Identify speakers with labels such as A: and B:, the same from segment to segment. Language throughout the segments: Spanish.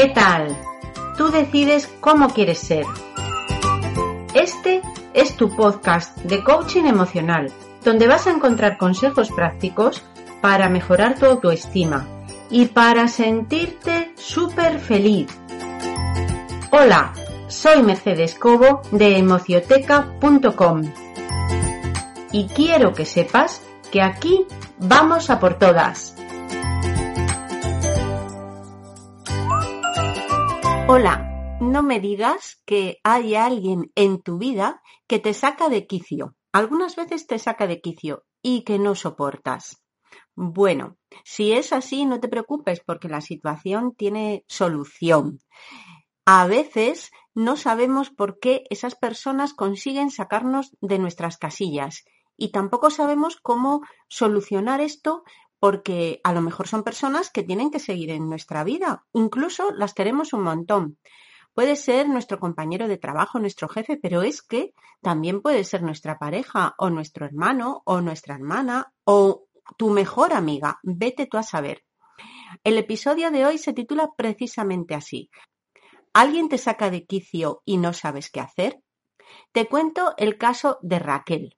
A: ¿Qué tal? Tú decides cómo quieres ser. Este es tu podcast de coaching emocional, donde vas a encontrar consejos prácticos para mejorar tu autoestima y para sentirte súper feliz. Hola, soy Mercedes Cobo de emocioteca.com y quiero que sepas que aquí vamos a por todas. Hola, no me digas que hay alguien en tu vida que te saca de quicio. Algunas veces te saca de quicio y que no soportas. Bueno, si es así, no te preocupes porque la situación tiene solución. A veces no sabemos por qué esas personas consiguen sacarnos de nuestras casillas y tampoco sabemos cómo solucionar esto porque a lo mejor son personas que tienen que seguir en nuestra vida. Incluso las queremos un montón. Puede ser nuestro compañero de trabajo, nuestro jefe, pero es que también puede ser nuestra pareja o nuestro hermano o nuestra hermana o tu mejor amiga. Vete tú a saber. El episodio de hoy se titula precisamente así. ¿Alguien te saca de quicio y no sabes qué hacer? Te cuento el caso de Raquel.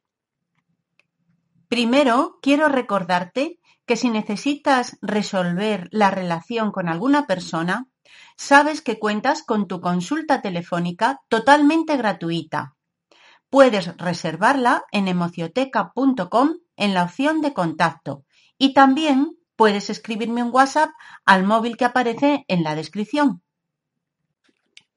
A: Primero, quiero recordarte que si necesitas resolver la relación con alguna persona, sabes que cuentas con tu consulta telefónica totalmente gratuita. Puedes reservarla en emocioteca.com en la opción de contacto y también puedes escribirme un WhatsApp al móvil que aparece en la descripción.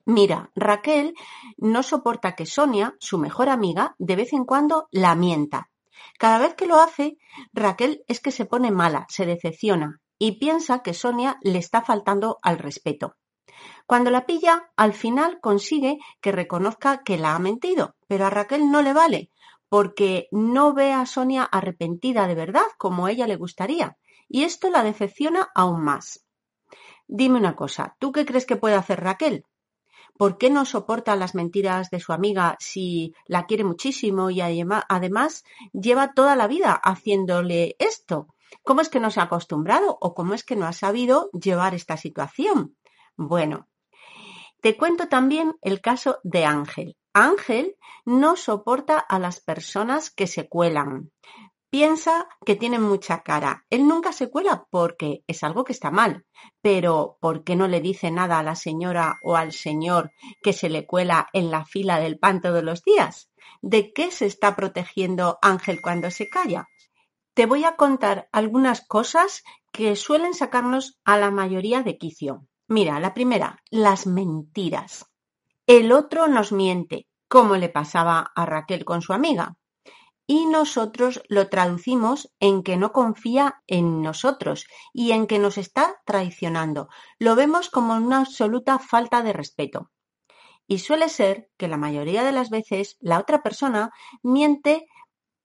A: Mira, Raquel no soporta que Sonia, su mejor amiga, de vez en cuando la mienta cada vez que lo hace, Raquel es que se pone mala, se decepciona y piensa que Sonia le está faltando al respeto. Cuando la pilla, al final consigue que reconozca que la ha mentido, pero a Raquel no le vale, porque no ve a Sonia arrepentida de verdad como ella le gustaría, y esto la decepciona aún más. Dime una cosa, ¿tú qué crees que puede hacer Raquel? ¿Por qué no soporta las mentiras de su amiga si la quiere muchísimo y además lleva toda la vida haciéndole esto? ¿Cómo es que no se ha acostumbrado o cómo es que no ha sabido llevar esta situación? Bueno, te cuento también el caso de Ángel. Ángel no soporta a las personas que se cuelan piensa que tiene mucha cara. Él nunca se cuela porque es algo que está mal. Pero ¿por qué no le dice nada a la señora o al señor que se le cuela en la fila del pan todos los días? ¿De qué se está protegiendo Ángel cuando se calla? Te voy a contar algunas cosas que suelen sacarnos a la mayoría de quicio. Mira, la primera, las mentiras. El otro nos miente, como le pasaba a Raquel con su amiga y nosotros lo traducimos en que no confía en nosotros y en que nos está traicionando. Lo vemos como una absoluta falta de respeto. Y suele ser que la mayoría de las veces la otra persona miente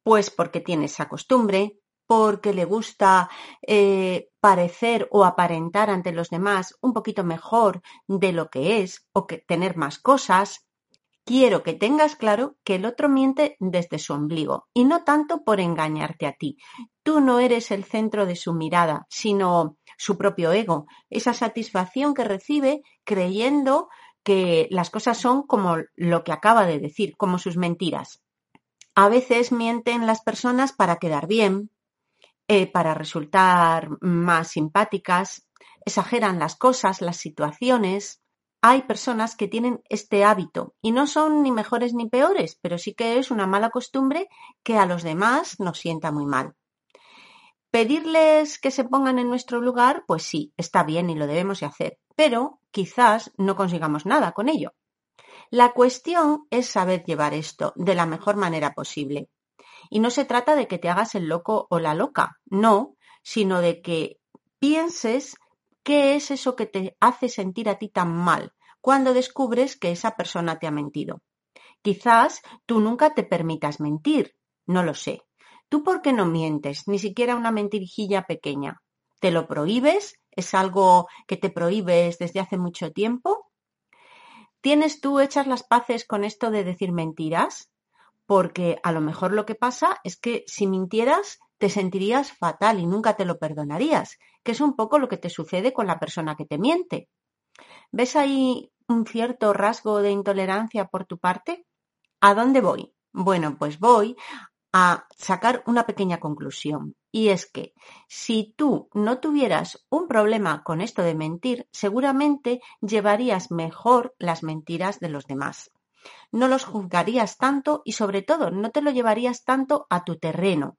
A: pues porque tiene esa costumbre, porque le gusta eh, parecer o aparentar ante los demás un poquito mejor de lo que es o que tener más cosas, Quiero que tengas claro que el otro miente desde su ombligo y no tanto por engañarte a ti. Tú no eres el centro de su mirada, sino su propio ego, esa satisfacción que recibe creyendo que las cosas son como lo que acaba de decir, como sus mentiras. A veces mienten las personas para quedar bien, eh, para resultar más simpáticas, exageran las cosas, las situaciones, hay personas que tienen este hábito y no son ni mejores ni peores, pero sí que es una mala costumbre que a los demás nos sienta muy mal. Pedirles que se pongan en nuestro lugar, pues sí, está bien y lo debemos de hacer, pero quizás no consigamos nada con ello. La cuestión es saber llevar esto de la mejor manera posible. Y no se trata de que te hagas el loco o la loca, no, sino de que pienses ¿Qué es eso que te hace sentir a ti tan mal cuando descubres que esa persona te ha mentido? Quizás tú nunca te permitas mentir, no lo sé. ¿Tú por qué no mientes? Ni siquiera una mentirijilla pequeña. ¿Te lo prohíbes? ¿Es algo que te prohíbes desde hace mucho tiempo? ¿Tienes tú hechas las paces con esto de decir mentiras? Porque a lo mejor lo que pasa es que si mintieras te sentirías fatal y nunca te lo perdonarías, que es un poco lo que te sucede con la persona que te miente. ¿Ves ahí un cierto rasgo de intolerancia por tu parte? ¿A dónde voy? Bueno, pues voy a sacar una pequeña conclusión. Y es que si tú no tuvieras un problema con esto de mentir, seguramente llevarías mejor las mentiras de los demás. No los juzgarías tanto y sobre todo no te lo llevarías tanto a tu terreno.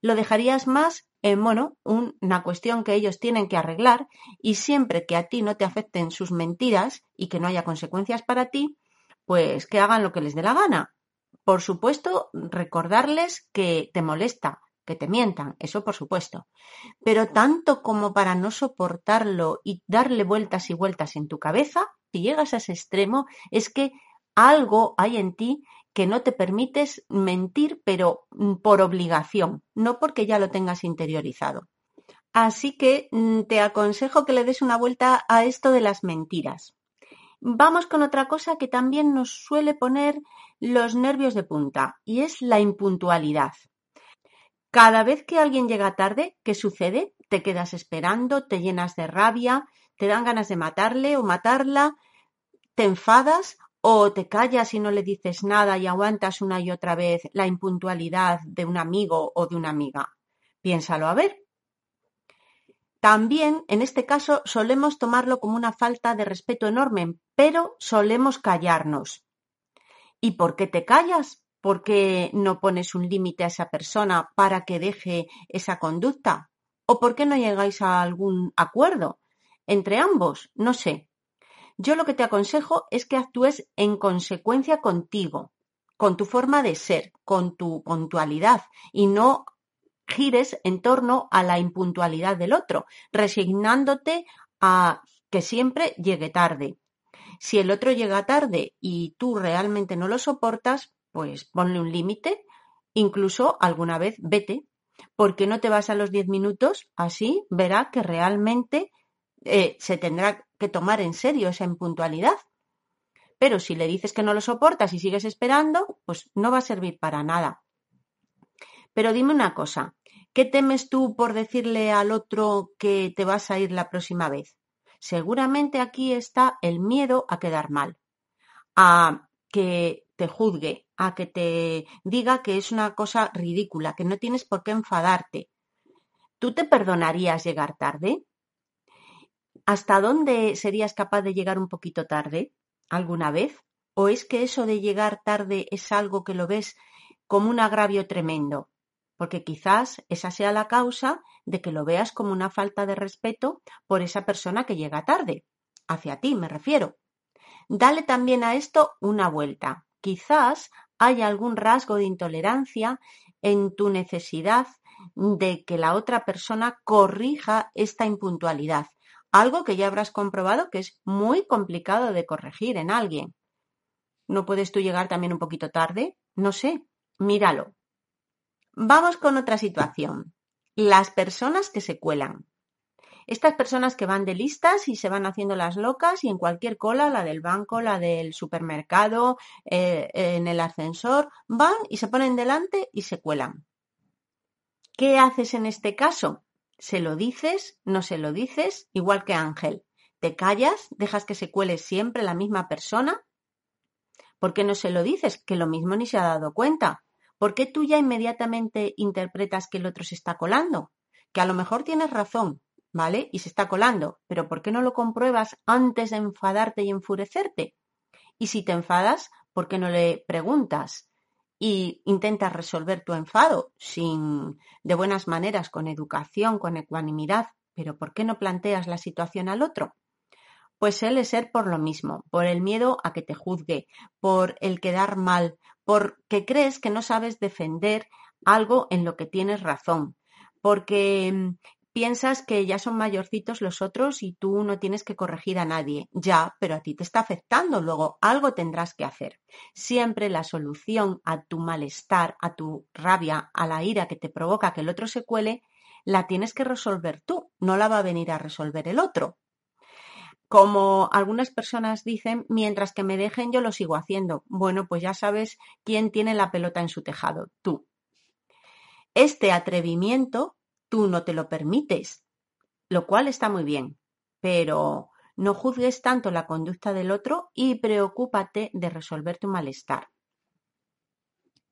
A: Lo dejarías más en, bueno, una cuestión que ellos tienen que arreglar y siempre que a ti no te afecten sus mentiras y que no haya consecuencias para ti, pues que hagan lo que les dé la gana. Por supuesto, recordarles que te molesta, que te mientan, eso por supuesto. Pero tanto como para no soportarlo y darle vueltas y vueltas en tu cabeza, si llegas a ese extremo, es que algo hay en ti que no te permites mentir, pero mm, por obligación, no porque ya lo tengas interiorizado. Así que mm, te aconsejo que le des una vuelta a esto de las mentiras. Vamos con otra cosa que también nos suele poner los nervios de punta y es la impuntualidad. Cada vez que alguien llega tarde, ¿qué sucede? Te quedas esperando, te llenas de rabia, te dan ganas de matarle o matarla, te enfadas o te callas y no le dices nada y aguantas una y otra vez la impuntualidad de un amigo o de una amiga. Piénsalo a ver. También, en este caso, solemos tomarlo como una falta de respeto enorme, pero solemos callarnos. ¿Y por qué te callas? ¿Por qué no pones un límite a esa persona para que deje esa conducta? ¿O por qué no llegáis a algún acuerdo entre ambos? No sé. Yo lo que te aconsejo es que actúes en consecuencia contigo, con tu forma de ser, con tu puntualidad y no gires en torno a la impuntualidad del otro, resignándote a que siempre llegue tarde. Si el otro llega tarde y tú realmente no lo soportas, pues ponle un límite, incluso alguna vez vete, porque no te vas a los diez minutos, así verá que realmente eh, se tendrá que tomar en serio esa impuntualidad. Pero si le dices que no lo soportas y sigues esperando, pues no va a servir para nada. Pero dime una cosa, ¿qué temes tú por decirle al otro que te vas a ir la próxima vez? Seguramente aquí está el miedo a quedar mal, a que te juzgue, a que te diga que es una cosa ridícula, que no tienes por qué enfadarte. ¿Tú te perdonarías llegar tarde? ¿Hasta dónde serías capaz de llegar un poquito tarde alguna vez? ¿O es que eso de llegar tarde es algo que lo ves como un agravio tremendo? Porque quizás esa sea la causa de que lo veas como una falta de respeto por esa persona que llega tarde. Hacia ti me refiero. Dale también a esto una vuelta. Quizás haya algún rasgo de intolerancia en tu necesidad de que la otra persona corrija esta impuntualidad algo que ya habrás comprobado que es muy complicado de corregir en alguien. ¿No puedes tú llegar también un poquito tarde? No sé, míralo. Vamos con otra situación. Las personas que se cuelan. Estas personas que van de listas y se van haciendo las locas y en cualquier cola, la del banco, la del supermercado, eh, en el ascensor, van y se ponen delante y se cuelan. ¿Qué haces en este caso? ¿Se lo dices? ¿No se lo dices? Igual que Ángel. ¿Te callas? ¿Dejas que se cuele siempre la misma persona? ¿Por qué no se lo dices? Que lo mismo ni se ha dado cuenta. ¿Por qué tú ya inmediatamente interpretas que el otro se está colando? Que a lo mejor tienes razón, ¿vale? Y se está colando, pero ¿por qué no lo compruebas antes de enfadarte y enfurecerte? Y si te enfadas, ¿por qué no le preguntas? Y intentas resolver tu enfado sin de buenas maneras, con educación, con ecuanimidad, pero ¿por qué no planteas la situación al otro? Pues suele ser por lo mismo, por el miedo a que te juzgue, por el quedar mal, porque crees que no sabes defender algo en lo que tienes razón, porque mm, piensas que ya son mayorcitos los otros y tú no tienes que corregir a nadie. Ya, pero a ti te está afectando, luego algo tendrás que hacer. Siempre la solución a tu malestar, a tu rabia, a la ira que te provoca que el otro se cuele, la tienes que resolver tú, no la va a venir a resolver el otro. Como algunas personas dicen, mientras que me dejen yo lo sigo haciendo. Bueno, pues ya sabes quién tiene la pelota en su tejado, tú. Este atrevimiento tú no te lo permites, lo cual está muy bien, pero No juzgues tanto la conducta del otro y preocúpate de resolver tu malestar.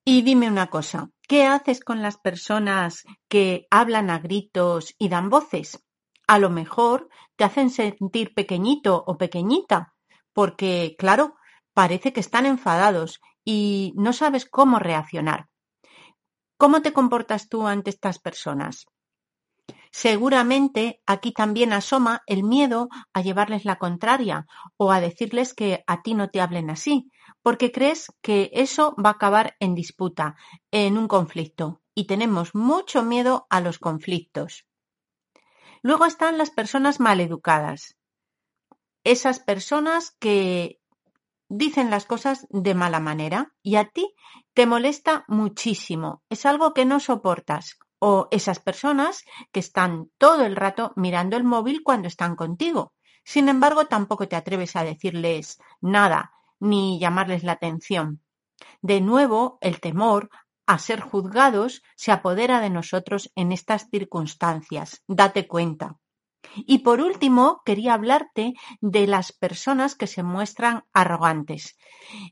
A: Y dime una cosa, ¿qué haces con las personas que hablan a gritos y dan voces? A lo mejor te hacen sentir pequeñito o pequeñita, porque, claro, parece que están enfadados y no sabes cómo reaccionar. ¿Cómo te comportas tú ante estas personas? Seguramente aquí también asoma el miedo a llevarles la contraria o a decirles que a ti no te hablen así, porque crees que eso va a acabar en disputa, en un conflicto, y tenemos mucho miedo a los conflictos. Luego están las personas maleducadas, esas personas que dicen las cosas de mala manera y a ti te molesta muchísimo, es algo que no soportas o esas personas que están todo el rato mirando el móvil cuando están contigo. Sin embargo, tampoco te atreves a decirles nada ni llamarles la atención. De nuevo, el temor a ser juzgados se apodera de nosotros en estas circunstancias. Date cuenta. Y por último, quería hablarte de las personas que se muestran arrogantes,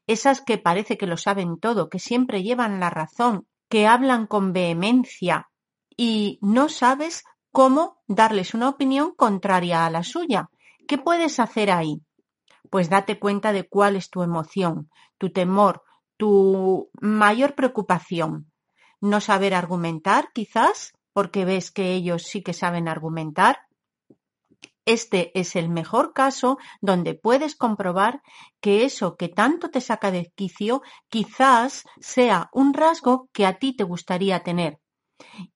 A: esas que parece que lo saben todo, que siempre llevan la razón, que hablan con vehemencia y no sabes cómo darles una opinión contraria a la suya. ¿Qué puedes hacer ahí? Pues date cuenta de cuál es tu emoción, tu temor, tu mayor preocupación. No saber argumentar, quizás, porque ves que ellos sí que saben argumentar. Este es el mejor caso donde puedes comprobar que eso que tanto te saca de quicio quizás sea un rasgo que a ti te gustaría tener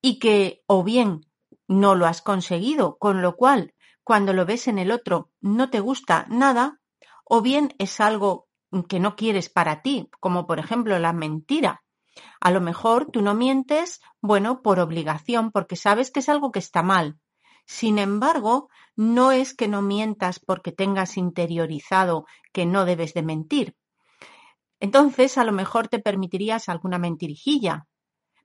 A: y que o bien no lo has conseguido, con lo cual cuando lo ves en el otro no te gusta nada, o bien es algo que no quieres para ti, como por ejemplo la mentira. A lo mejor tú no mientes, bueno, por obligación, porque sabes que es algo que está mal. Sin embargo, no es que no mientas porque tengas interiorizado que no debes de mentir. Entonces, a lo mejor te permitirías alguna mentirijilla,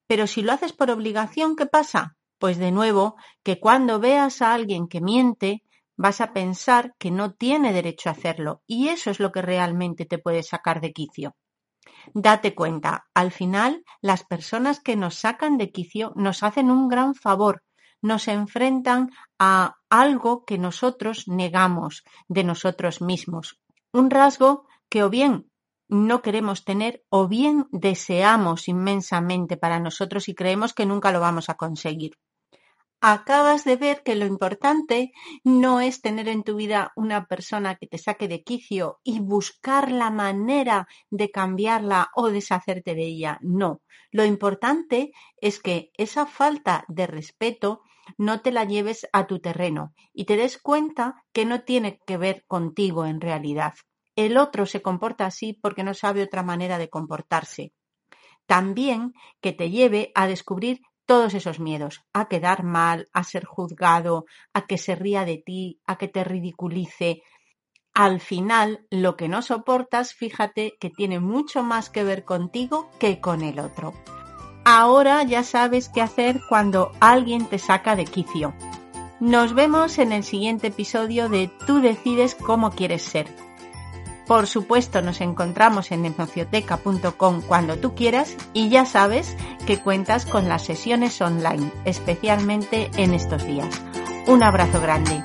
A: pero si lo haces por obligación, ¿qué pasa? Pues de nuevo, que cuando veas a alguien que miente, vas a pensar que no tiene derecho a hacerlo y eso es lo que realmente te puede sacar de quicio. Date cuenta, al final las personas que nos sacan de quicio nos hacen un gran favor, nos enfrentan a algo que nosotros negamos de nosotros mismos, un rasgo que o bien no queremos tener o bien deseamos inmensamente para nosotros y creemos que nunca lo vamos a conseguir. Acabas de ver que lo importante no es tener en tu vida una persona que te saque de quicio y buscar la manera de cambiarla o deshacerte de ella. No, lo importante es que esa falta de respeto no te la lleves a tu terreno y te des cuenta que no tiene que ver contigo en realidad el otro se comporta así porque no sabe otra manera de comportarse. También que te lleve a descubrir todos esos miedos, a quedar mal, a ser juzgado, a que se ría de ti, a que te ridiculice. Al final, lo que no soportas, fíjate que tiene mucho más que ver contigo que con el otro. Ahora ya sabes qué hacer cuando alguien te saca de quicio. Nos vemos en el siguiente episodio de Tú decides cómo quieres ser. Por supuesto, nos encontramos en emocioteca.com cuando tú quieras y ya sabes que cuentas con las sesiones online, especialmente en estos días. Un abrazo grande.